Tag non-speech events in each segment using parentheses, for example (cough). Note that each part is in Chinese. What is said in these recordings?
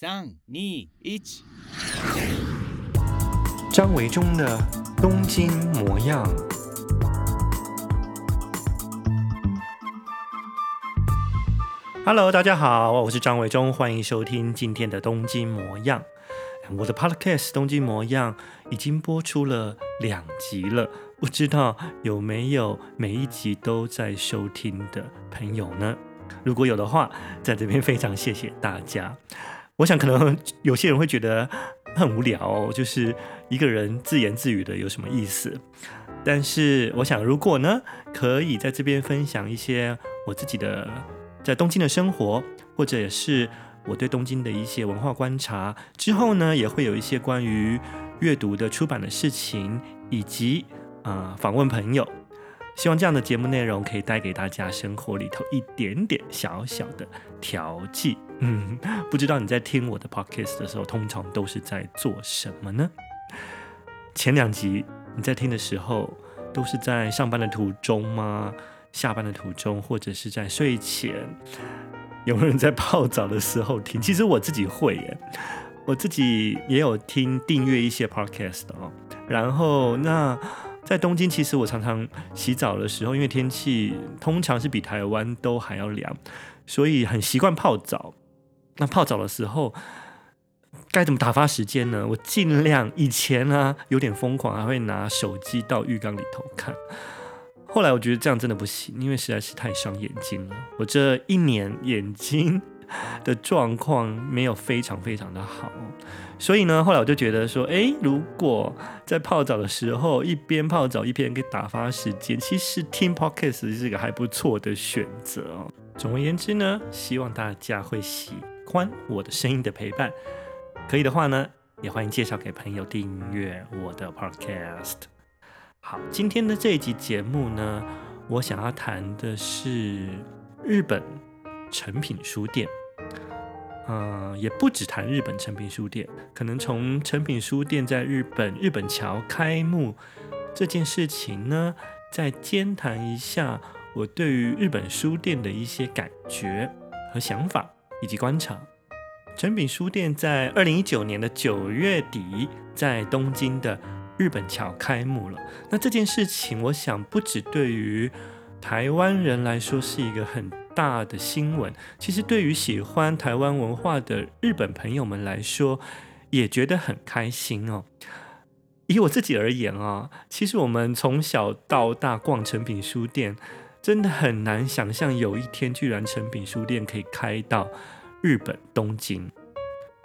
三、二、一。张维中的东京模样。Hello，大家好，我是张维中，欢迎收听今天的东京模样。我的 Podcast《东京模样》已经播出了两集了，不知道有没有每一集都在收听的朋友呢？如果有的话，在这边非常谢谢大家。我想可能 (laughs) 有些人会觉得很无聊，就是一个人自言自语的有什么意思？但是我想，如果呢，可以在这边分享一些我自己的在东京的生活，或者也是我对东京的一些文化观察，之后呢，也会有一些关于阅读的出版的事情，以及啊、呃、访问朋友。希望这样的节目内容可以带给大家生活里头一点点小小的调剂。嗯，(laughs) 不知道你在听我的 podcast 的时候，通常都是在做什么呢？前两集你在听的时候，都是在上班的途中吗？下班的途中，或者是在睡前？有没有人在泡澡的时候听？其实我自己会耶，我自己也有听订阅一些 podcast 哦。然后那。在东京，其实我常常洗澡的时候，因为天气通常是比台湾都还要凉，所以很习惯泡澡。那泡澡的时候该怎么打发时间呢？我尽量以前呢、啊、有点疯狂，还会拿手机到浴缸里头看。后来我觉得这样真的不行，因为实在是太伤眼睛了。我这一年眼睛的状况没有非常非常的好。所以呢，后来我就觉得说，诶，如果在泡澡的时候一边泡澡一边给打发时间，其实听 Podcast 是一个还不错的选择哦。总而言之呢，希望大家会喜欢我的声音的陪伴。可以的话呢，也欢迎介绍给朋友订阅我的 Podcast。好，今天的这一集节目呢，我想要谈的是日本成品书店。嗯、也不只谈日本成品书店，可能从成品书店在日本日本桥开幕这件事情呢，再兼谈一下我对于日本书店的一些感觉和想法以及观察。诚品书店在二零一九年的九月底在东京的日本桥开幕了。那这件事情，我想不只对于台湾人来说是一个很大的新闻，其实对于喜欢台湾文化的日本朋友们来说，也觉得很开心哦。以我自己而言啊，其实我们从小到大逛诚品书店，真的很难想象有一天居然诚品书店可以开到日本东京。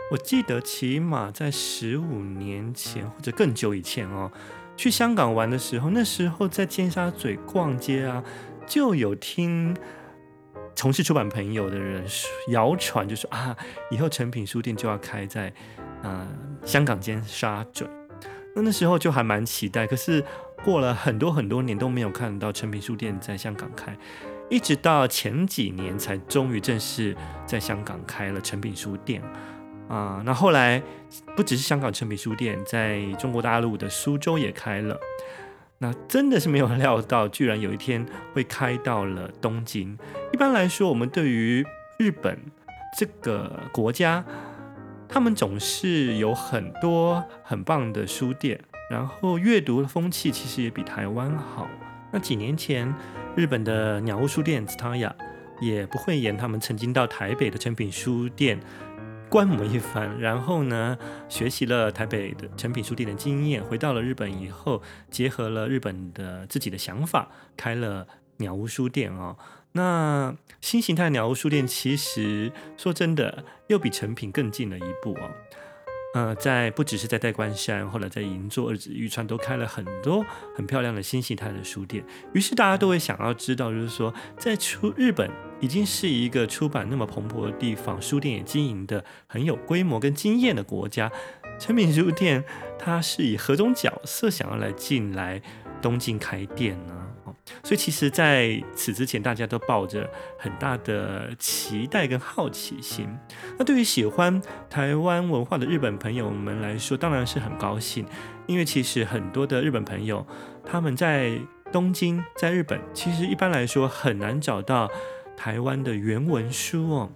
我记得起码在十五年前或者更久以前哦，去香港玩的时候，那时候在尖沙咀逛街啊，就有听。从事出版朋友的人谣传，就说啊，以后诚品书店就要开在啊、呃、香港尖沙咀。那那时候就还蛮期待，可是过了很多很多年都没有看到诚品书店在香港开，一直到前几年才终于正式在香港开了诚品书店啊、那后来不只是香港诚品书店，在中国大陆的苏州也开了。那真的是没有料到，居然有一天会开到了东京。一般来说，我们对于日本这个国家，他们总是有很多很棒的书店，然后阅读的风气其实也比台湾好。那几年前，日本的蔦屋书店 TSUTAYA 也不讳言，他们曾经到台北的诚品书店。观摩一番，然后呢，学习了台北的诚品书店的经验，回到了日本以后，结合了日本的自己的想法，开了蔦屋书店哦。那新形态蔦屋书店其实说真的，又比诚品更进了一步哦。呃，在不只是在代官山，后来在银座、二子玉川都开了很多很漂亮的新形态的书店。于是大家都会想要知道，就是说，在出日本已经是一个出版那么蓬勃的地方，书店也经营的很有规模跟经验的国家，诚品书店它是以何种角色想要来进来东京开店呢？所以其实在此之前，大家都抱着很大的期待跟好奇心。那对于喜欢台湾文化的日本朋友们来说，当然是很高兴，因为其实很多的日本朋友他们在东京，在日本，其实一般来说很难找到台湾的原文书哦。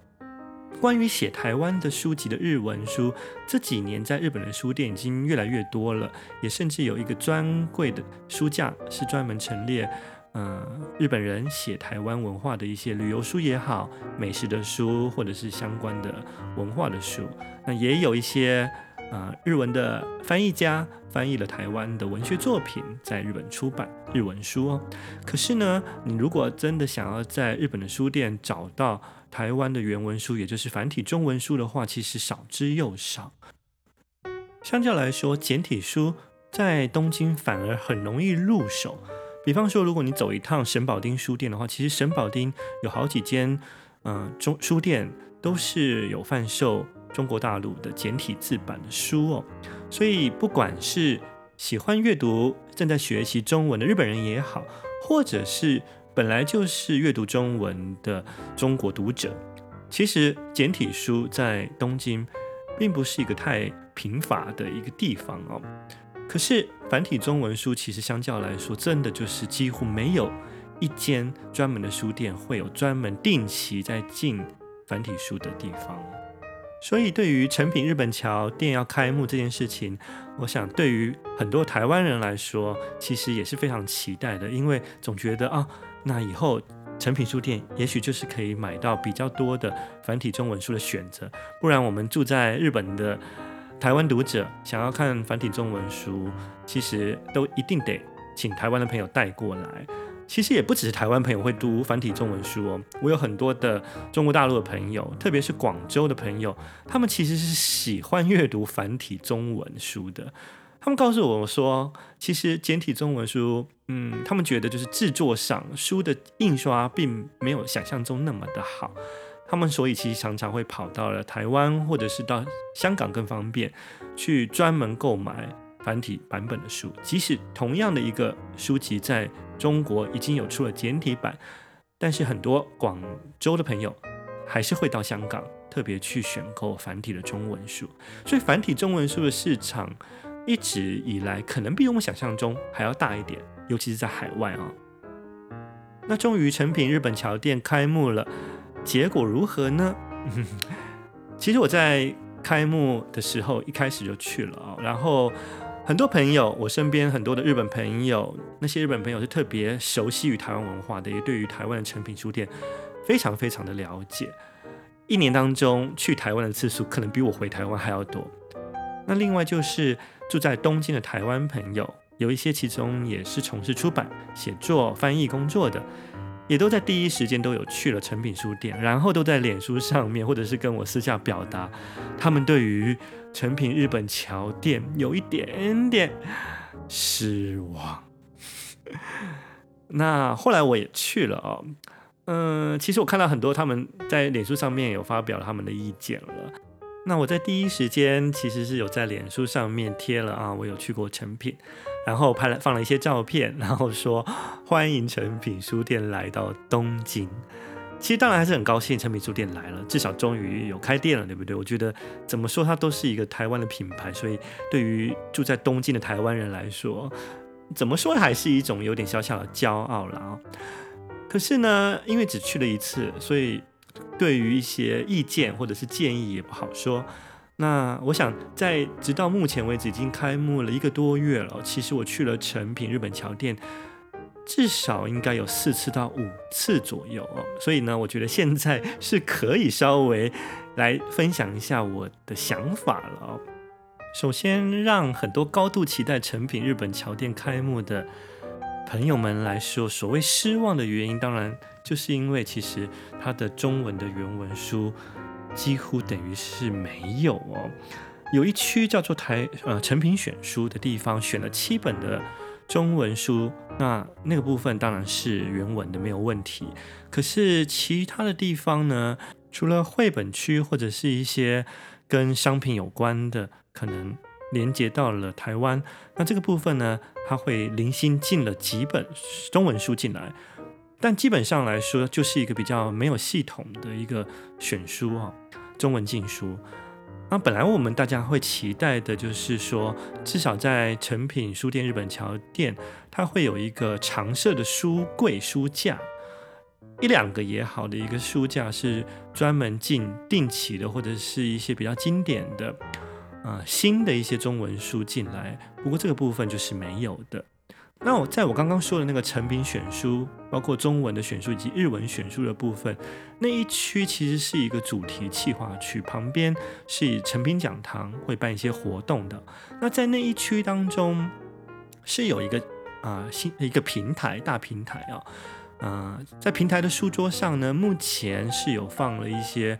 关于写台湾的书籍的日文书，这几年在日本的书店已经越来越多了，也甚至有一个专柜的书架是专门陈列，嗯、日本人写台湾文化的一些旅游书也好，美食的书，或者是相关的文化的书。那也有一些，呃，日文的翻译家翻译了台湾的文学作品，在日本出版日文书哦。可是呢，你如果真的想要在日本的书店找到台湾的原文书，也就是繁体中文书的话，其实少之又少。相较来说，简体书在东京反而很容易入手。比方说，如果你走一趟神保町书店的话，其实神保町有好几间，嗯、中书店都是有贩售中国大陆的简体字版的书哦。所以，不管是喜欢阅读、正在学习中文的日本人也好，或者是本来就是阅读中文的中国读者，其实简体书在东京并不是一个太贫乏的一个地方哦。可是繁体中文书其实相较来说，真的就是几乎没有一间专门的书店会有专门定期在进繁体书的地方。所以，对于诚品日本桥店要开幕这件事情，我想对于很多台湾人来说，其实也是非常期待的，因为总觉得啊。那以后，诚品书店也许就是可以买到比较多的繁体中文书的选择。不然，我们住在日本的台湾读者想要看繁体中文书，其实都一定得请台湾的朋友带过来。其实也不只是台湾朋友会读繁体中文书哦，我有很多的中国大陆的朋友，特别是广州的朋友，他们其实是喜欢阅读繁体中文书的。他们告诉我说，其实简体中文书，嗯，他们觉得就是制作上书的印刷并没有想象中那么的好。他们所以其实常常会跑到了台湾或者是到香港更方便，去专门购买繁体版本的书。即使同样的一个书籍在中国已经有出了简体版，但是很多广州的朋友还是会到香港特别去选购繁体的中文书。所以繁体中文书的市场。一直以来，可能比我们想象中还要大一点，尤其是在海外啊。那终于诚品日本桥店开幕了，结果如何呢？(laughs) 其实我在开幕的时候一开始就去了啊，然后很多朋友，我身边很多的日本朋友，那些日本朋友是特别熟悉于台湾文化的，也对于台湾的成品书店非常非常的了解。一年当中去台湾的次数，可能比我回台湾还要多。那另外就是住在东京的台湾朋友，有一些其中也是从事出版、写作、翻译工作的，也都在第一时间都有去了诚品书店，然后都在脸书上面或者是跟我私下表达，他们对于诚品日本桥店有一点点失望。那后来我也去了哦，嗯、其实我看到很多他们在脸书上面有发表他们的意见了。那我在第一时间其实是有在脸书上面贴了啊，我有去过诚品，然后拍了放了一些照片，然后说欢迎诚品书店来到东京。其实当然还是很高兴诚品书店来了，至少终于有开店了，对不对？我觉得怎么说它都是一个台湾的品牌，所以对于住在东京的台湾人来说，怎么说还是一种有点小小的骄傲了啊。可是呢，因为只去了一次，所以。对于一些意见或者是建议也不好说。那我想，在直到目前为止已经开幕了一个多月了，其实我去了诚品日本桥店，至少应该有四次到五次左右哦。所以呢，我觉得现在是可以稍微来分享一下我的想法了。首先，让很多高度期待诚品日本桥店开幕的朋友们来说，所谓失望的原因，当然。就是因为其实它的中文的原文书几乎等于是没有哦，有一区叫做台呃成品选书的地方选了七本的中文书，那那个部分当然是原文的没有问题。可是其他的地方呢，除了绘本区或者是一些跟商品有关的，可能连接到了台湾，那这个部分呢，它会零星进了几本中文书进来。但基本上来说，就是一个比较没有系统的一个选书啊，中文进书。那本来我们大家会期待的，就是说，至少在诚品书店日本桥店，它会有一个常设的书柜书架。一两个也好的一个书架是专门进定期的，或者是一些比较经典的啊、新的一些中文书进来。不过这个部分就是没有的。那我在我刚刚说的那个成品选书，包括中文的选书以及日文选书的部分，那一区其实是一个主题企划区，旁边是以成品讲堂会办一些活动的。那在那一区当中是有一个啊新的一个平台，大平台啊。啊、在平台的书桌上呢，目前是有放了一些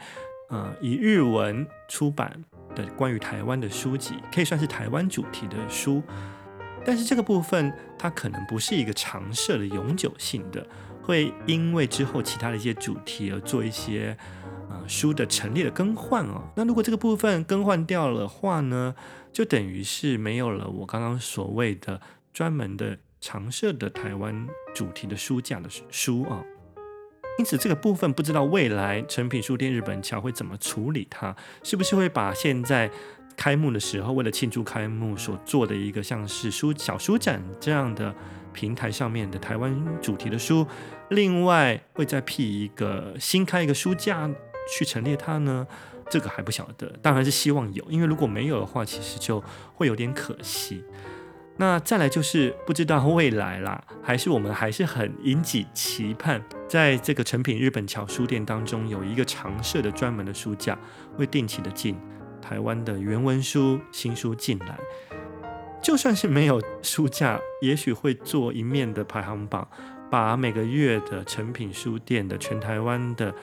啊、以日文出版的关于台湾的书籍，可以算是台湾主题的书。但是这个部分它可能不是一个常设的永久性的，会因为之后其他的一些主题而做一些啊、呃、书的陈列的更换哦。那如果这个部分更换掉了话呢，就等于是没有了我刚刚所谓的专门的。常设的台湾主题的书架的书啊，因此这个部分不知道未来诚品书店日本桥会怎么处理它，是不是会把现在开幕的时候为了庆祝开幕所做的一个像是书小书展这样的平台上面的台湾主题的书，另外会再辟一个新开一个书架去陈列它呢？这个还不晓得，当然是希望有，因为如果没有的话，其实就会有点可惜。那再来就是不知道未来啦，还是我们还是很引起期盼，在这个诚品日本桥书店当中有一个常设的专门的书架，会定期的进台湾的原文书新书进来。就算是没有书架，也许会做一面的排行榜，把每个月的成品书店的全台湾的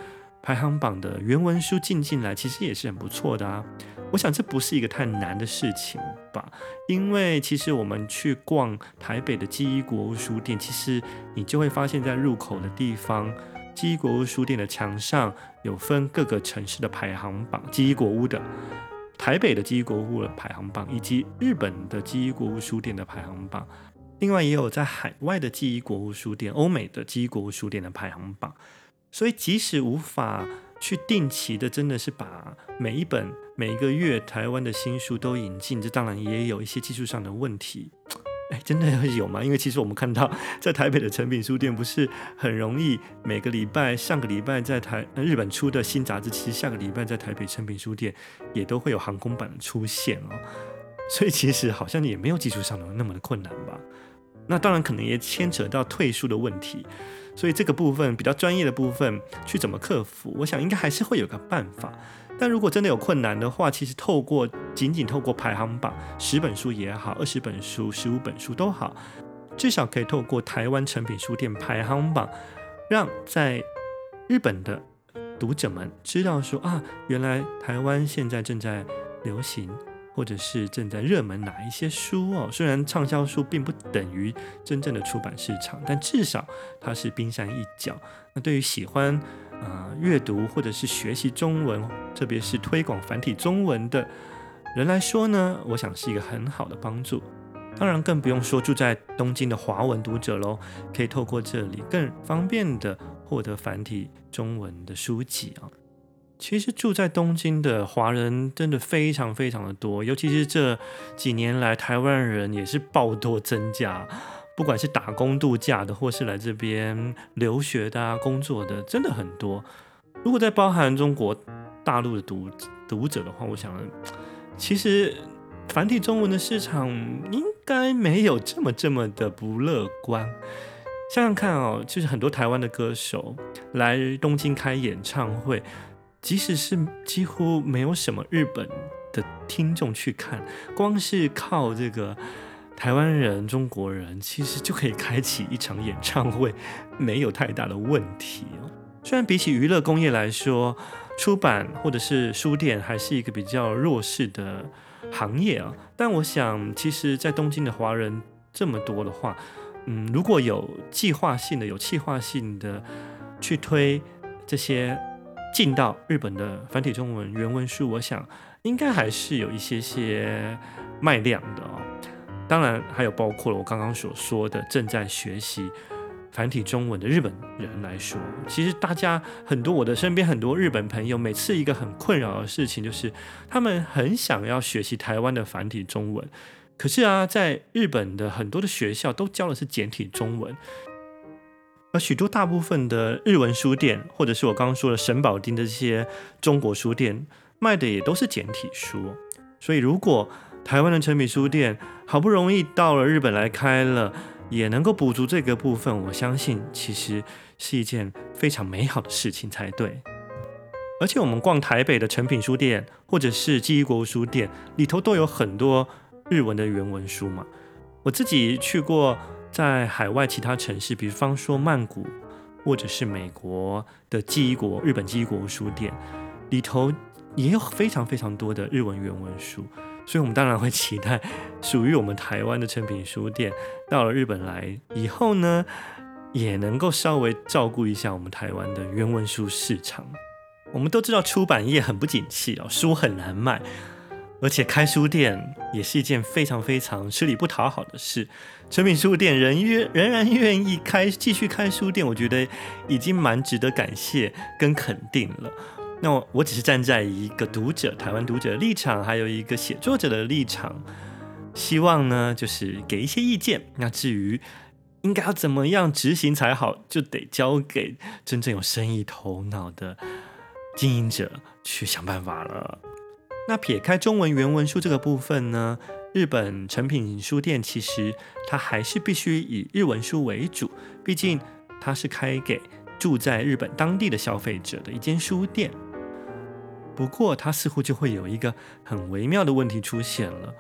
排行榜的原文书进进来，其实也是很不错的啊。我想这不是一个太难的事情吧，因为其实我们去逛台北的记忆国屋书店，其实你就会发现，在入口的地方，记忆国屋书店的墙上有分各个城市的排行榜，记忆国屋的、台北的记忆国屋的排行榜，以及日本的记忆国屋书店的排行榜，另外也有在海外的记忆国物书店、欧美的记忆国物书店的排行榜，所以即使无法。去定期的，真的是把每一本、每一个月台湾的新书都引进，这当然也有一些技术上的问题。哎，真的有吗？因为其实我们看到，在台北的诚品书店不是很容易，每个礼拜、上个礼拜在台日本出的新杂志，其实下个礼拜在台北诚品书店也都会有航空版的出现哦。所以其实好像也没有技术上的那么的困难吧。那当然可能也牵扯到退书的问题。所以这个部分比较专业的部分去怎么克服，我想应该还是会有个办法。但如果真的有困难的话，其实透过仅仅透过排行榜，十本书也好，二十本书、十五本书都好，至少可以透过台湾成品书店排行榜，让在日本的读者们知道说啊，原来台湾现在正在流行。或者是正在热门哪一些书哦？虽然畅销书并不等于真正的出版市场，但至少它是冰山一角。那对于喜欢、呃、阅读或者是学习中文，特别是推广繁体中文的人来说呢，我想是一个很好的帮助。当然，更不用说住在东京的华文读者喽，可以透过这里更方便地获得繁体中文的书籍啊。其实住在东京的华人真的非常非常的多，尤其是这几年来，台湾人也是暴多增加。不管是打工度假的，或是来这边留学的啊、工作的，真的很多。如果再包含中国大陆的读读者的话，我想，其实繁体中文的市场应该没有这么这么的不乐观。想想看哦，就是很多台湾的歌手来东京开演唱会。即使是几乎没有什么日本的听众去看，光是靠这个台湾人、中国人，其实就可以开启一场演唱会，没有太大的问题哦。虽然比起娱乐工业来说，出版或者是书店还是一个比较弱势的行业啊，但我想，其实，在东京的华人这么多的话，嗯，如果有计划性的、有计划性的去推这些。进到日本的繁体中文原文书，我想应该还是有一些些卖量的哦。当然，还有包括了我刚刚所说的正在学习繁体中文的日本人来说，其实大家很多，我的身边很多日本朋友，每次一个很困扰的事情就是，他们很想要学习台湾的繁体中文，可是啊，在日本的很多的学校都教的是简体中文。而许多大部分的日文书店，或者是我刚刚说的神保町的这些中国书店，卖的也都是简体书。所以，如果台湾的诚品书店好不容易到了日本来开了，也能够补足这个部分，我相信其实是一件非常美好的事情才对。而且，我们逛台北的诚品书店，或者是记忆国书店，里头都有很多日文的原文书嘛。我自己去过。在海外其他城市，比方说曼谷，或者是美国的记忆国、日本记忆国书店里头，也有非常非常多的日文原文书，所以我们当然会期待属于我们台湾的诚品书店到了日本来以后呢，也能够稍微照顾一下我们台湾的原文书市场。我们都知道出版业很不景气哦，书很难卖。而且开书店也是一件非常非常吃力不讨好的事。诚品书店仍愿仍然愿意开继续开书店，我觉得已经蛮值得感谢跟肯定了。那我，我只是站在一个读者、台湾读者的立场，还有一个写作者的立场，希望呢就是给一些意见。那至于应该要怎么样执行才好，就得交给真正有生意头脑的经营者去想办法了。那撇开中文原文书这个部分呢，日本成品书店其实它还是必须以日文书为主，毕竟它是开给住在日本当地的消费者的一间书店。不过它似乎就会有一个很微妙的问题出现了，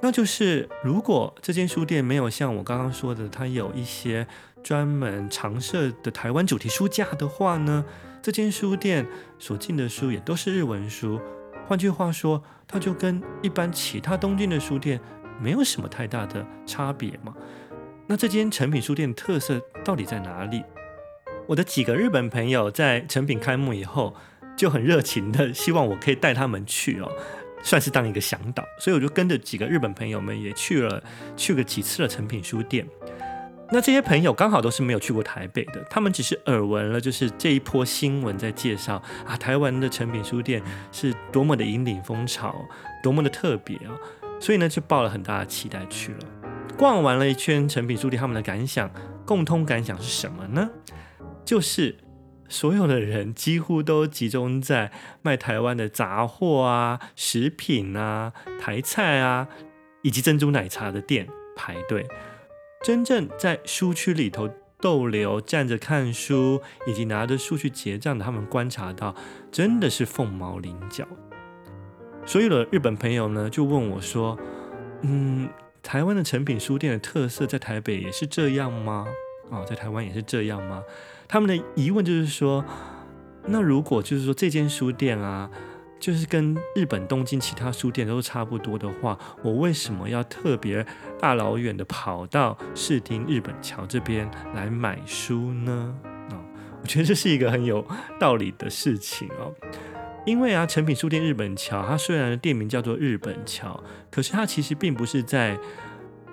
那就是如果这间书店没有像我刚刚说的，它有一些专门常设的台湾主题书架的话呢，这间书店所进的书也都是日文书。换句话说，它就跟一般其他东京的书店没有什么太大的差别嘛。那这间成品书店特色到底在哪里？我的几个日本朋友在成品开幕以后就很热情的希望我可以带他们去哦，算是当一个向导，所以我就跟着几个日本朋友们也去了，去了几次的诚品书店。那这些朋友刚好都是没有去过台北的，他们只是耳闻了，就是这一波新闻在介绍啊，台湾的诚品书店是多么的引领风潮，多么的特别啊，所以呢就抱了很大的期待去了。逛完了一圈诚品书店，他们的感想，共通感想是什么呢？就是所有的人几乎都集中在卖台湾的杂货啊、食品啊、台菜啊，以及珍珠奶茶的店排队。真正在书区里头逗留、站着看书，以及拿着书去结账的，他们观察到，真的是凤毛麟角。所有的日本朋友呢，就问我说：“嗯，台湾的成品书店的特色在台北也是这样吗？哦，在台湾也是这样吗？”他们的疑问就是说：“那如果就是说这间书店啊？”就是跟日本东京其他书店都差不多的话，我为什么要特别大老远的跑到视听日本桥这边来买书呢？啊、我觉得这是一个很有道理的事情哦。因为啊，诚品书店日本桥，它虽然店名叫做日本桥，可是它其实并不是在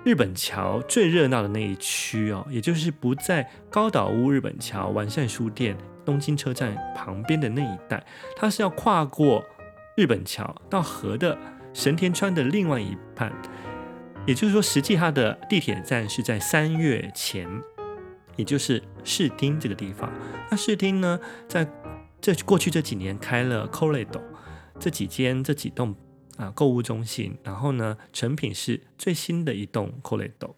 日本桥最热闹的那一区哦，也就是不在高岛屋日本桥、完善书店、东京车站旁边的那一带，它是要跨过。日本桥到河的神田川的另外一半，也就是说，实际它的地铁站是在三月前，也就是视听这个地方。那视听呢，在这过去这几年开了 Koredo 这几间这几栋啊购物中心，然后呢，成品是最新的一栋 c o l e d o。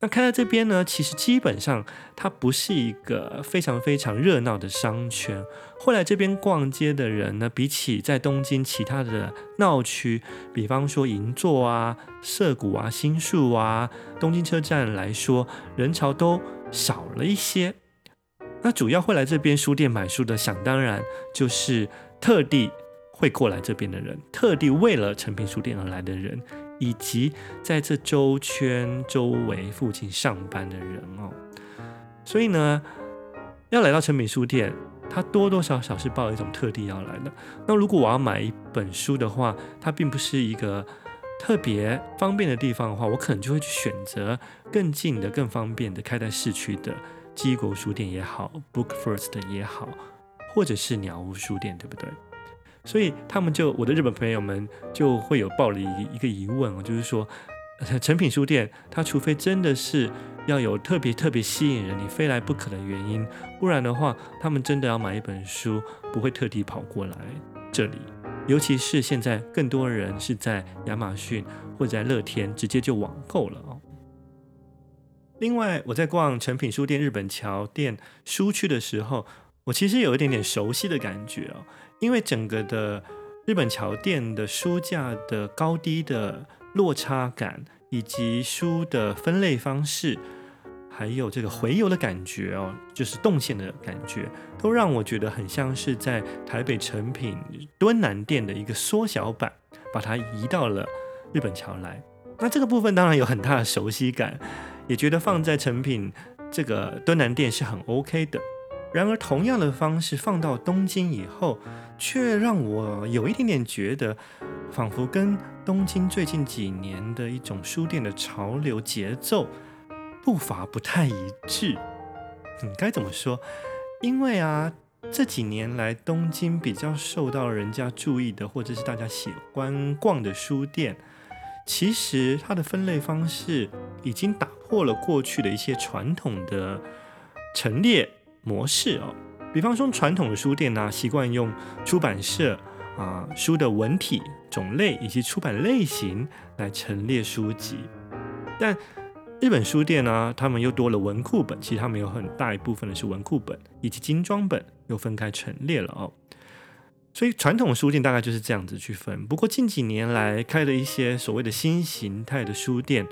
那开在这边呢，其实基本上它不是一个非常非常热闹的商圈。会来这边逛街的人呢，比起在东京其他的闹区，比方说银座啊、涩谷啊、新宿啊、东京车站来说，人潮都少了一些。那主要会来这边书店买书的，想当然就是特地会过来这边的人，特地为了诚品书店而来的人。以及在这周圈周围附近上班的人哦，所以呢，要来到诚品书店，他多多少少是抱一种特地要来的。那如果我要买一本书的话，它并不是一个特别方便的地方的话，我可能就会去选择更近的、更方便的，开在市区的基国书店也好，Book First 也好，或者是鸟屋书店，对不对？所以他们就我的日本朋友们就会有抱了一一个疑问哦，就是说，成品书店，它除非真的是要有特别特别吸引人，你非来不可的原因，不然的话，他们真的要买一本书，不会特地跑过来这里。尤其是现在更多人是在亚马逊或者在乐天直接就网购了哦。另外，我在逛诚品书店日本桥店书区的时候，我其实有一点点熟悉的感觉哦，因为整个的日本桥店的书架的高低的落差感，以及书的分类方式，还有这个回游的感觉哦，就是动线的感觉，都让我觉得很像是在台北诚品敦南店的一个缩小版，把它移到了日本桥来。那这个部分当然有很大的熟悉感。也觉得放在诚品这个敦南店是很 OK 的。然而，同样的方式放到东京以后，却让我有一点点觉得，仿佛跟东京最近几年的一种书店的潮流节奏步伐不太一致。嗯，该怎么说？因为啊，这几年来东京比较受到人家注意的，或者是大家喜欢逛的书店。其实它的分类方式已经打破了过去的一些传统的陈列模式哦。比方说，传统的书店呢，习惯用出版社啊书的文体、种类以及出版类型来陈列书籍。但日本书店呢，他们又多了文库本，其实他们有很大一部分的是文库本以及精装本，又分开陈列了哦。所以传统书店大概就是这样子去分，不过近几年来开了一些所谓的新形态的书店，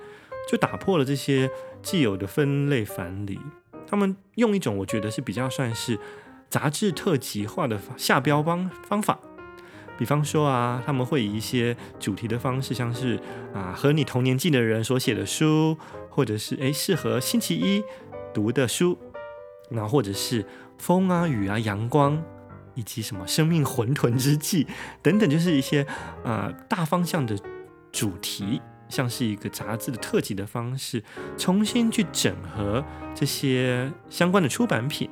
就打破了这些既有的分类繁理。他们用一种我觉得是比较算是杂志特辑化的下标方方法，比方说啊，他们会以一些主题的方式，像是啊和你同年纪的人所写的书，或者是诶适合星期一读的书，那或者是风啊雨啊阳光。以及什么生命混沌之际等等，就是一些啊、呃、大方向的主题，像是一个杂志的特辑的方式，重新去整合这些相关的出版品。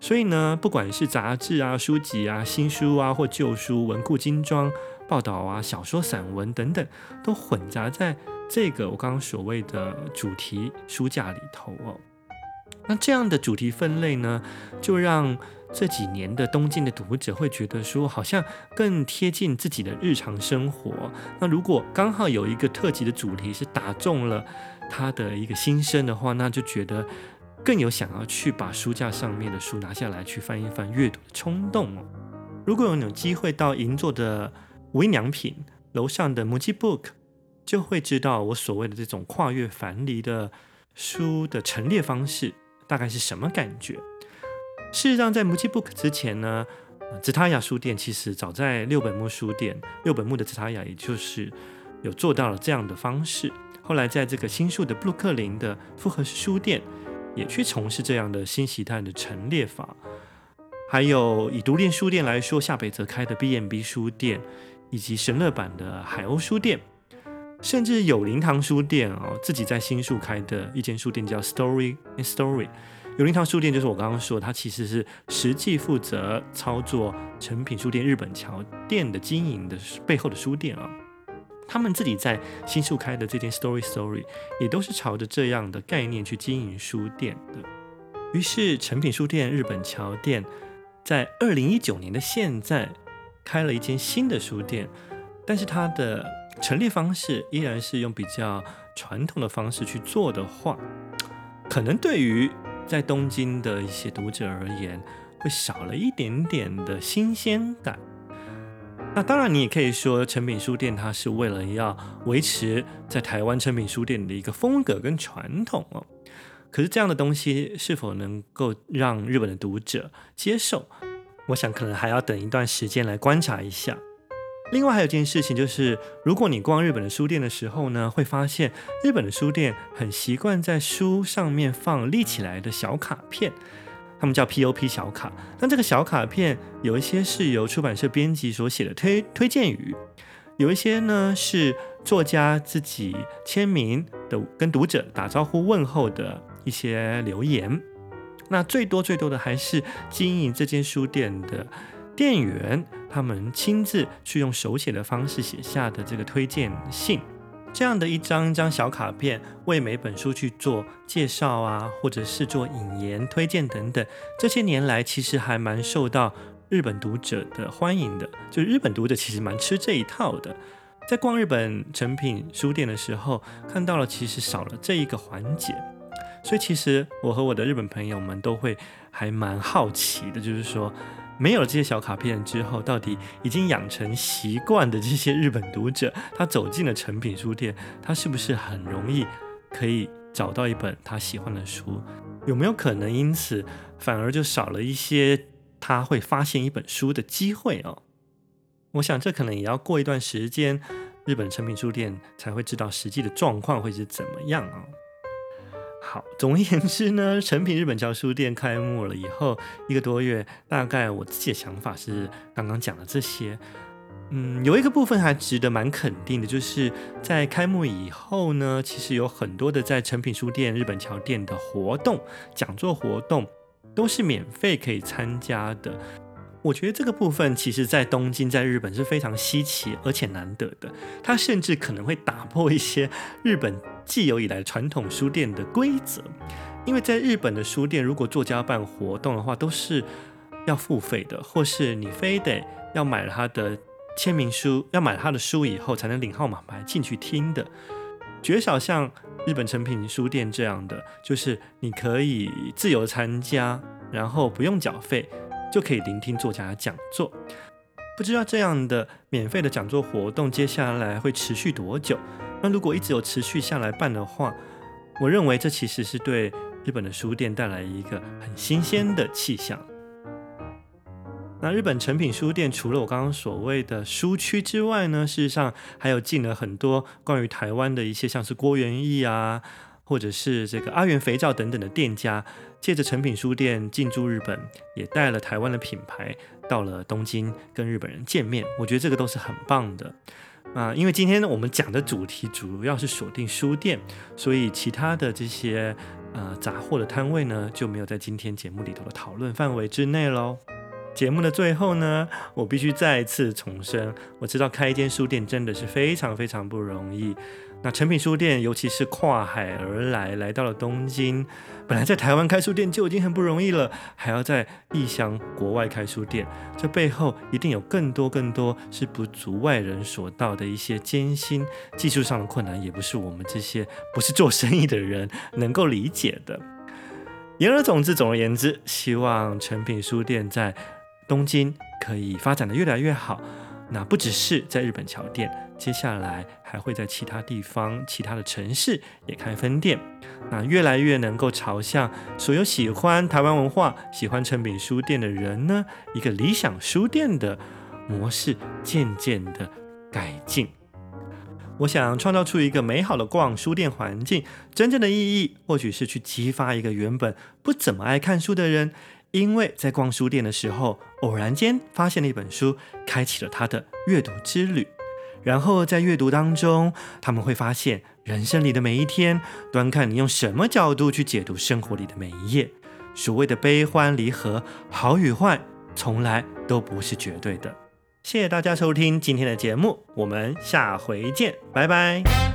所以呢，不管是杂志啊、书籍啊、新书啊或旧书、文库精装、报道啊、小说、散文等等，都混杂在这个我刚刚所谓的主题书架里头哦。那这样的主题分类呢，就让这几年的东京的读者会觉得说，好像更贴近自己的日常生活。那如果刚好有一个特辑的主题是打中了他的一个心声的话，那就觉得更有想要去把书架上面的书拿下来去翻一翻阅读的冲动哦。如果有有机会到银座的无印良品楼上的 Muji Book，就会知道我所谓的这种跨越藩篱的书的陈列方式大概是什么感觉。事实上，在 Muji Book 之前呢，紫塔雅书店其实早在六本木书店，六本木的紫塔雅也就是有做到了这样的方式。后来在这个新宿的布鲁克林的复合式书店，也去从事这样的新形态的陈列法。还有以独立书店来说，下北泽开的 B&B 书店，以及神乐版的海鸥书店，甚至有灵堂书店哦，自己在新宿开的一间书店叫 Story Story。有灵堂书店就是我刚刚说，它其实是实际负责操作诚品书店日本桥店的经营的背后的书店啊。他们自己在新宿开的这间 Story Story 也都是朝着这样的概念去经营书店的。于是成品书店日本桥店在二零一九年的现在开了一间新的书店，但是它的陈列方式依然是用比较传统的方式去做的话，可能对于在东京的一些读者而言，会少了一点点的新鲜感。那当然，你也可以说诚品书店它是为了要维持在台湾诚品书店的一个风格跟传统哦。可是这样的东西是否能够让日本的读者接受？我想可能还要等一段时间来观察一下。另外还有件事情就是，如果你逛日本的书店的时候呢，会发现日本的书店很习惯在书上面放立起来的小卡片，他们叫 POP 小卡。那这个小卡片有一些是由出版社编辑所写的推推荐语，有一些呢是作家自己签名的，跟读者打招呼问候的一些留言。那最多最多的还是经营这间书店的店员他们亲自去用手写的方式写下的这个推荐信，这样的一张一张小卡片，为每本书去做介绍啊，或者是做引言、推荐等等，这些年来其实还蛮受到日本读者的欢迎的。就日本读者其实蛮吃这一套的。在逛日本成品书店的时候，看到了其实少了这一个环节，所以其实我和我的日本朋友们都会还蛮好奇的，就是说。没有了这些小卡片之后，到底已经养成习惯的这些日本读者，他走进了成品书店，他是不是很容易可以找到一本他喜欢的书？有没有可能因此反而就少了一些他会发现一本书的机会哦？我想这可能也要过一段时间，日本成品书店才会知道实际的状况会是怎么样啊、哦。好，(laughs) 总而言之呢，诚品日本桥书店开幕了以后一个多月，大概我自己的想法是刚刚讲的这些。嗯，有一个部分还值得蛮肯定的，就是在开幕以后呢，其实有很多的在诚品书店日本桥店的活动、讲座活动都是免费可以参加的。我觉得这个部分其实，在东京，在日本是非常稀奇而且难得的。它甚至可能会打破一些日本既有以来传统书店的规则，因为在日本的书店，如果作家办活动的话，都是要付费的，或是你非得要买了他的签名书，要买他的书以后才能领号码牌进去听的。绝少像日本诚品书店这样的，就是你可以自由参加，然后不用缴费。就可以聆听作家的讲座，不知道这样的免费的讲座活动接下来会持续多久？那如果一直有持续下来办的话，我认为这其实是对日本的书店带来一个很新鲜的气象。那日本成品书店除了我刚刚所谓的书区之外呢，事实上还有进了很多关于台湾的一些，像是郭元义啊。或者是这个阿元肥皂等等的店家，借着成品书店进驻日本，也带了台湾的品牌到了东京跟日本人见面。我觉得这个都是很棒的啊！因为今天，我们讲的主题主要是锁定书店，所以其他的这些呃杂货的摊位呢，就没有在今天节目里头的讨论范围之内喽。节目的最后呢，我必须再次重申，我知道开一间书店真的是非常非常不容易。那诚品书店，尤其是跨海而来，来到了东京，本来在台湾开书店就已经很不容易了，还要在异乡国外开书店，这背后一定有更多更多是不足外人所道的一些艰辛，技术上的困难，也不是我们这些不是做生意的人 (laughs) 能够理解的。言而总之，总而言之，希望诚品书店在东京可以发展得越来越好。那不只是在日本桥店，接下来还会在其他地方、其他的城市也开分店。那越来越能够朝向所有喜欢台湾文化、喜欢诚品书店的人呢，一个理想书店的模式渐渐的改进。我想创造出一个美好的逛书店环境，真正的意义或许是去激发一个原本不怎么爱看书的人。因为在逛书店的时候，偶然间发现了一本书，开启了他的阅读之旅。然后在阅读当中，他们会发现人生里的每一天，端看你用什么角度去解读生活里的每一页。所谓的悲欢离合、好与坏，从来都不是绝对的。谢谢大家收听今天的节目，我们下回见，拜拜。